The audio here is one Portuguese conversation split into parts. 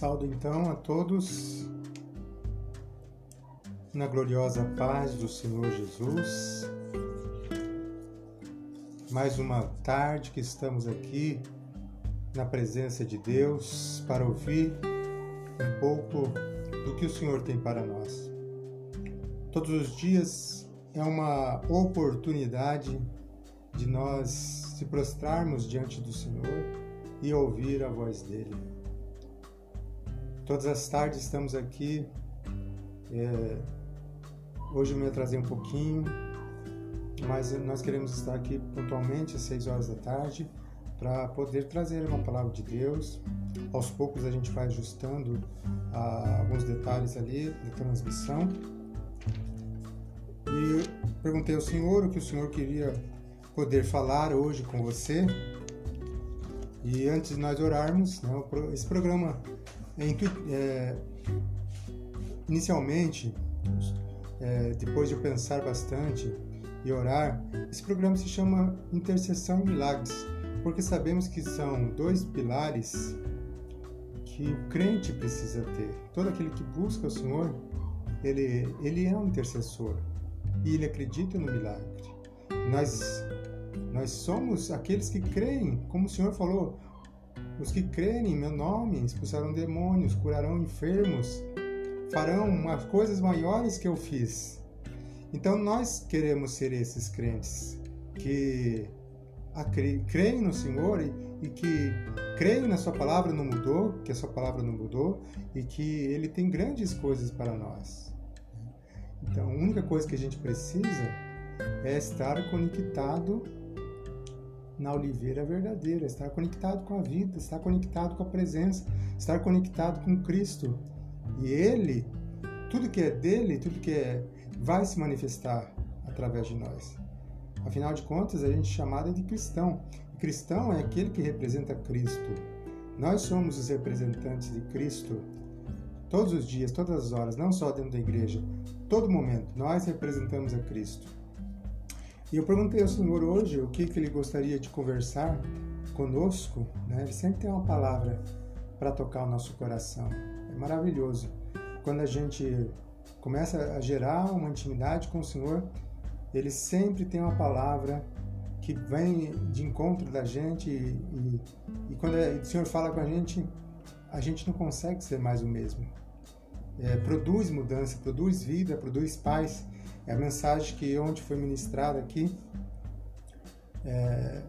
Saldo então a todos na gloriosa paz do Senhor Jesus. Mais uma tarde que estamos aqui na presença de Deus para ouvir um pouco do que o Senhor tem para nós. Todos os dias é uma oportunidade de nós se prostrarmos diante do Senhor e ouvir a voz dele. Todas as tardes estamos aqui. É, hoje eu me atrasei um pouquinho, mas nós queremos estar aqui pontualmente às 6 horas da tarde para poder trazer uma palavra de Deus. Aos poucos a gente vai ajustando ah, alguns detalhes ali de transmissão. E perguntei ao Senhor o que o Senhor queria poder falar hoje com você. E antes de nós orarmos, né, esse programa é, é, inicialmente, é, depois de eu pensar bastante e orar, esse programa se chama Intercessão e Milagres, porque sabemos que são dois pilares que o crente precisa ter. Todo aquele que busca o Senhor, ele, ele é um intercessor e ele acredita no milagre. Nós, nós somos aqueles que creem, como o Senhor falou, os que crerem em meu nome expulsarão demônios, curarão enfermos, farão umas coisas maiores que eu fiz. Então nós queremos ser esses crentes que creem no Senhor e que creem na Sua palavra não mudou, que a Sua palavra não mudou e que Ele tem grandes coisas para nós. Então a única coisa que a gente precisa é estar conectado na oliveira verdadeira, estar conectado com a vida, estar conectado com a presença, estar conectado com Cristo. E Ele, tudo que é dele, tudo que é, vai se manifestar através de nós. Afinal de contas, a gente é chamado de cristão. Cristão é aquele que representa Cristo. Nós somos os representantes de Cristo todos os dias, todas as horas, não só dentro da igreja, todo momento. Nós representamos a Cristo. E eu perguntei ao Senhor hoje o que, que ele gostaria de conversar conosco. Né? Ele sempre tem uma palavra para tocar o nosso coração. É maravilhoso. Quando a gente começa a gerar uma intimidade com o Senhor, ele sempre tem uma palavra que vem de encontro da gente e, e, e quando o Senhor fala com a gente, a gente não consegue ser mais o mesmo. É, produz mudança, produz vida, produz paz. É a mensagem que ontem foi ministrada aqui, é,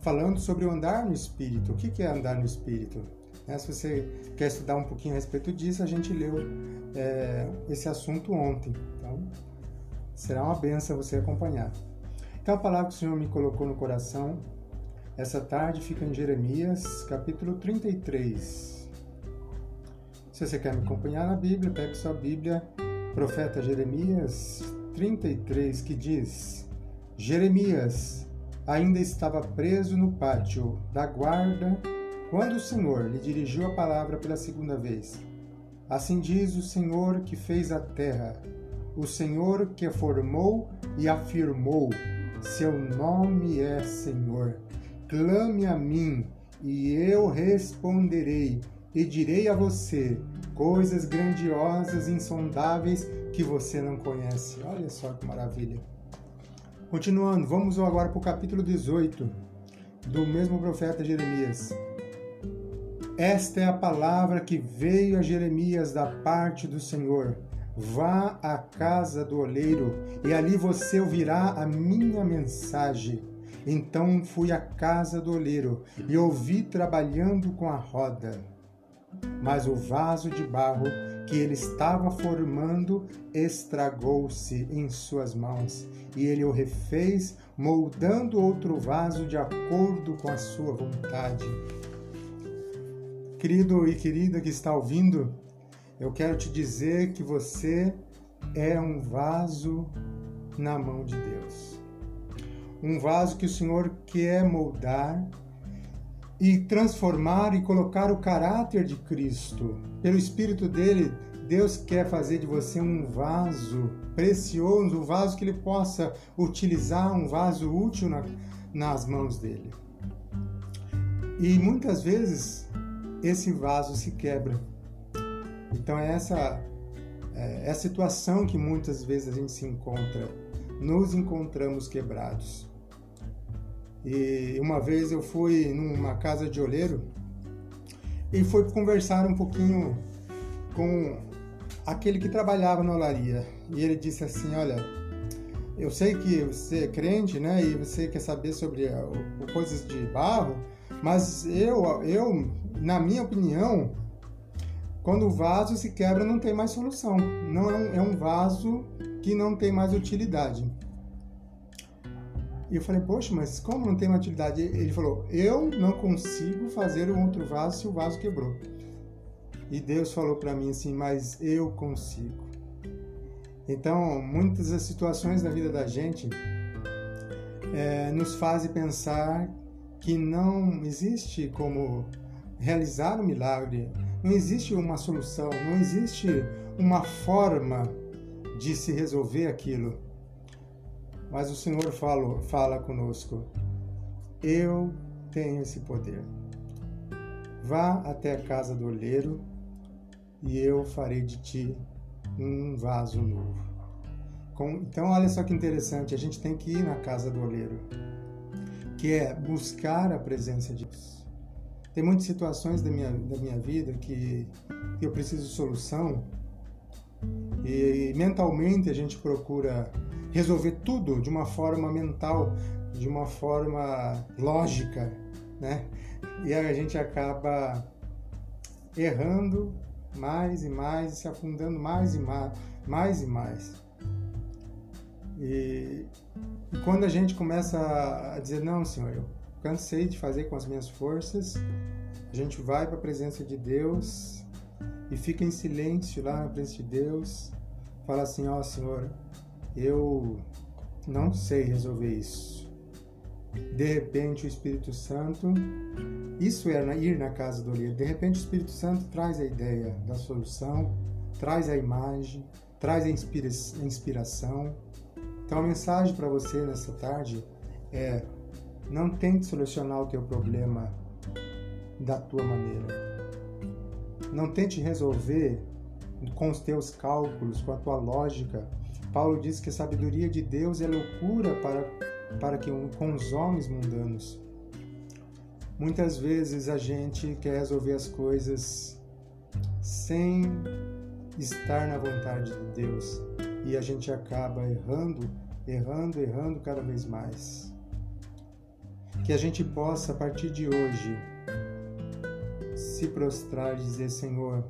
falando sobre o andar no Espírito. O que é andar no Espírito? Né? Se você quer estudar um pouquinho a respeito disso, a gente leu é, esse assunto ontem. Então, será uma benção você acompanhar. Então, a palavra que o Senhor me colocou no coração essa tarde fica em Jeremias, capítulo 33. Se você quer me acompanhar na Bíblia, pegue sua Bíblia, profeta Jeremias 33, que diz: Jeremias ainda estava preso no pátio da guarda quando o Senhor lhe dirigiu a palavra pela segunda vez. Assim diz o Senhor que fez a terra, o Senhor que formou e afirmou: Seu nome é Senhor. Clame a mim, e eu responderei, e direi a você coisas grandiosas, insondáveis que você não conhece. Olha só que maravilha. Continuando, vamos agora para o capítulo 18 do mesmo profeta Jeremias. Esta é a palavra que veio a Jeremias da parte do Senhor. Vá à casa do oleiro e ali você ouvirá a minha mensagem. Então fui à casa do oleiro e ouvi trabalhando com a roda. Mas o vaso de barro que ele estava formando estragou-se em suas mãos, e ele o refez, moldando outro vaso de acordo com a sua vontade. Querido e querida que está ouvindo, eu quero te dizer que você é um vaso na mão de Deus. Um vaso que o Senhor quer moldar e transformar e colocar o caráter de Cristo. Pelo Espírito dele, Deus quer fazer de você um vaso precioso, um vaso que ele possa utilizar, um vaso útil na, nas mãos dele. E muitas vezes esse vaso se quebra. Então é essa é, é a situação que muitas vezes a gente se encontra, nos encontramos quebrados. E uma vez eu fui numa casa de oleiro e fui conversar um pouquinho com aquele que trabalhava na olaria. E ele disse assim: Olha, eu sei que você é crente, né? E você quer saber sobre uh, coisas de barro, mas eu, eu, na minha opinião, quando o vaso se quebra, não tem mais solução. Não é um, é um vaso que não tem mais utilidade. E eu falei, poxa, mas como não tem mais utilidade? Ele falou, eu não consigo fazer um outro vaso se o vaso quebrou. E Deus falou para mim assim, mas eu consigo. Então, muitas das situações da vida da gente é, nos fazem pensar que não existe como realizar um milagre não existe uma solução, não existe uma forma de se resolver aquilo. Mas o Senhor fala, fala conosco: Eu tenho esse poder. Vá até a casa do olheiro e eu farei de ti um vaso novo. Então, olha só que interessante: a gente tem que ir na casa do olheiro, que é buscar a presença de Deus. Tem muitas situações da minha, da minha vida que, eu preciso de solução e mentalmente a gente procura resolver tudo de uma forma mental, de uma forma lógica, né? E a gente acaba errando mais e mais, se afundando mais e mais, mais e mais. E, e quando a gente começa a dizer, não, Senhor, eu cansei de fazer com as minhas forças. A gente vai para a presença de Deus e fica em silêncio lá na presença de Deus. Fala assim: Ó oh, Senhor, eu não sei resolver isso. De repente, o Espírito Santo, isso é ir na casa do olheiro. De repente, o Espírito Santo traz a ideia da solução, traz a imagem, traz a inspiração. Então, a mensagem para você nessa tarde é não tente solucionar o teu problema da tua maneira. Não tente resolver com os teus cálculos, com a tua lógica. Paulo diz que a sabedoria de Deus é loucura para, para que com os homens mundanos. Muitas vezes a gente quer resolver as coisas sem estar na vontade de Deus. E a gente acaba errando, errando, errando cada vez mais. Que a gente possa, a partir de hoje, se prostrar e dizer: Senhor,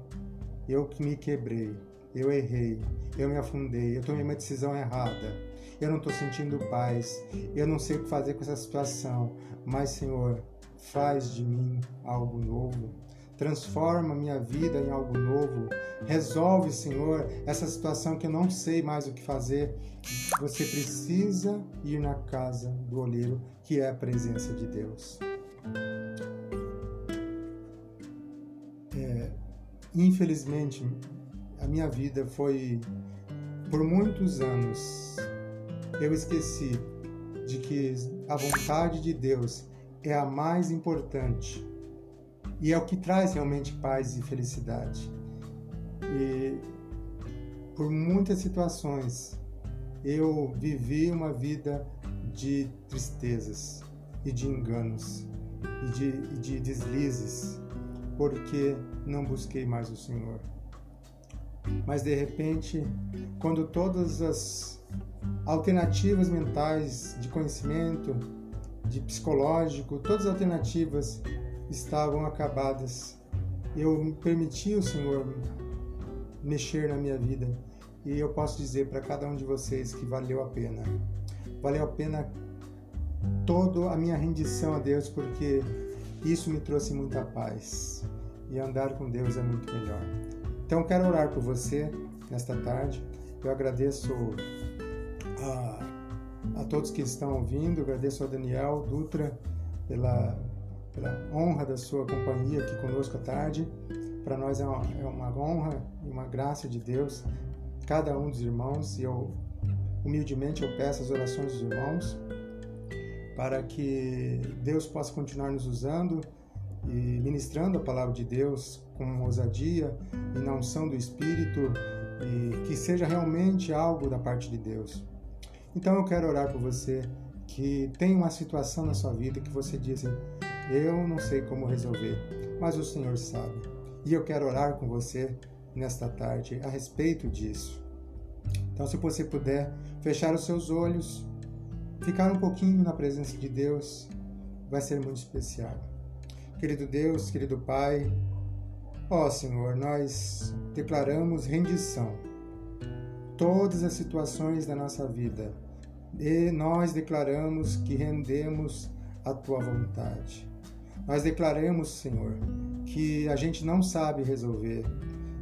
eu que me quebrei, eu errei, eu me afundei, eu tomei uma decisão errada, eu não estou sentindo paz, eu não sei o que fazer com essa situação, mas, Senhor, faz de mim algo novo transforma minha vida em algo novo. Resolve, Senhor, essa situação que eu não sei mais o que fazer. Você precisa ir na casa do olheiro, que é a presença de Deus. É, infelizmente, minha vida foi por muitos anos. Eu esqueci de que a vontade de Deus é a mais importante e é o que traz realmente paz e felicidade. E por muitas situações eu vivi uma vida de tristezas e de enganos e de, de deslizes porque não busquei mais o Senhor. Mas de repente, quando todas as alternativas mentais de conhecimento, de psicológico, todas as alternativas estavam acabadas. Eu permiti o Senhor mexer na minha vida e eu posso dizer para cada um de vocês que valeu a pena. Valeu a pena toda a minha rendição a Deus porque isso me trouxe muita paz e andar com Deus é muito melhor. Então quero orar por você nesta tarde. Eu agradeço a, a todos que estão ouvindo, agradeço a Daniel Dutra pela pela honra da sua companhia aqui conosco à tarde. Para nós é uma, é uma honra e uma graça de Deus, cada um dos irmãos, e eu humildemente eu peço as orações dos irmãos para que Deus possa continuar nos usando e ministrando a palavra de Deus com ousadia e na unção do Espírito e que seja realmente algo da parte de Deus. Então eu quero orar por você que tem uma situação na sua vida que você diz assim, eu não sei como resolver, mas o Senhor sabe. E eu quero orar com você nesta tarde a respeito disso. Então, se você puder fechar os seus olhos, ficar um pouquinho na presença de Deus, vai ser muito especial. Querido Deus, querido Pai, ó Senhor, nós declaramos rendição. Todas as situações da nossa vida, e nós declaramos que rendemos a tua vontade. Nós declaramos, Senhor, que a gente não sabe resolver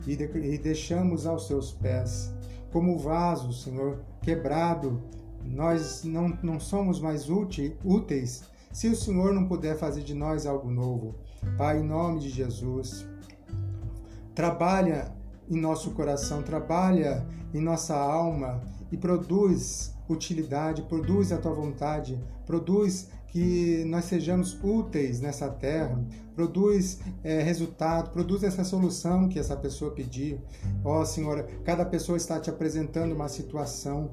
e, e deixamos aos seus pés, como vaso, Senhor, quebrado. Nós não, não somos mais úteis se o Senhor não puder fazer de nós algo novo. Pai, em nome de Jesus, trabalha em nosso coração, trabalha em nossa alma e produz utilidade, produz a tua vontade, produz que nós sejamos úteis nessa terra, produz é, resultado, produz essa solução que essa pessoa pediu. Ó oh, Senhora, cada pessoa está te apresentando uma situação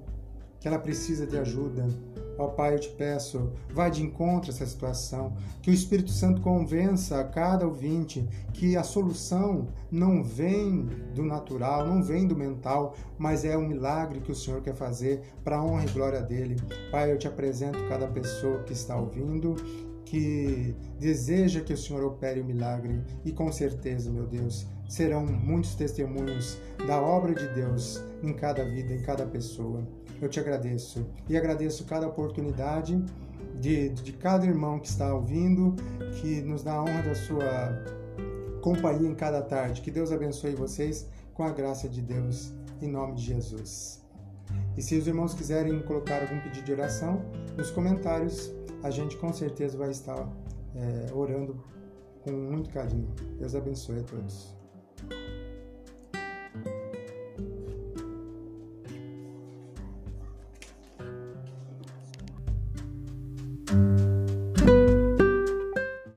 que ela precisa de ajuda. Ó Pai, eu te peço, vai de encontro a essa situação, que o Espírito Santo convença a cada ouvinte que a solução não vem do natural, não vem do mental, mas é um milagre que o Senhor quer fazer para a honra e glória dele. Pai, eu te apresento cada pessoa que está ouvindo que deseja que o Senhor opere o milagre e com certeza, meu Deus, serão muitos testemunhos da obra de Deus em cada vida, em cada pessoa. Eu te agradeço e agradeço cada oportunidade de, de cada irmão que está ouvindo, que nos dá a honra da sua companhia em cada tarde. Que Deus abençoe vocês com a graça de Deus, em nome de Jesus. E se os irmãos quiserem colocar algum pedido de oração, nos comentários, a gente com certeza vai estar é, orando com muito carinho. Deus abençoe a todos.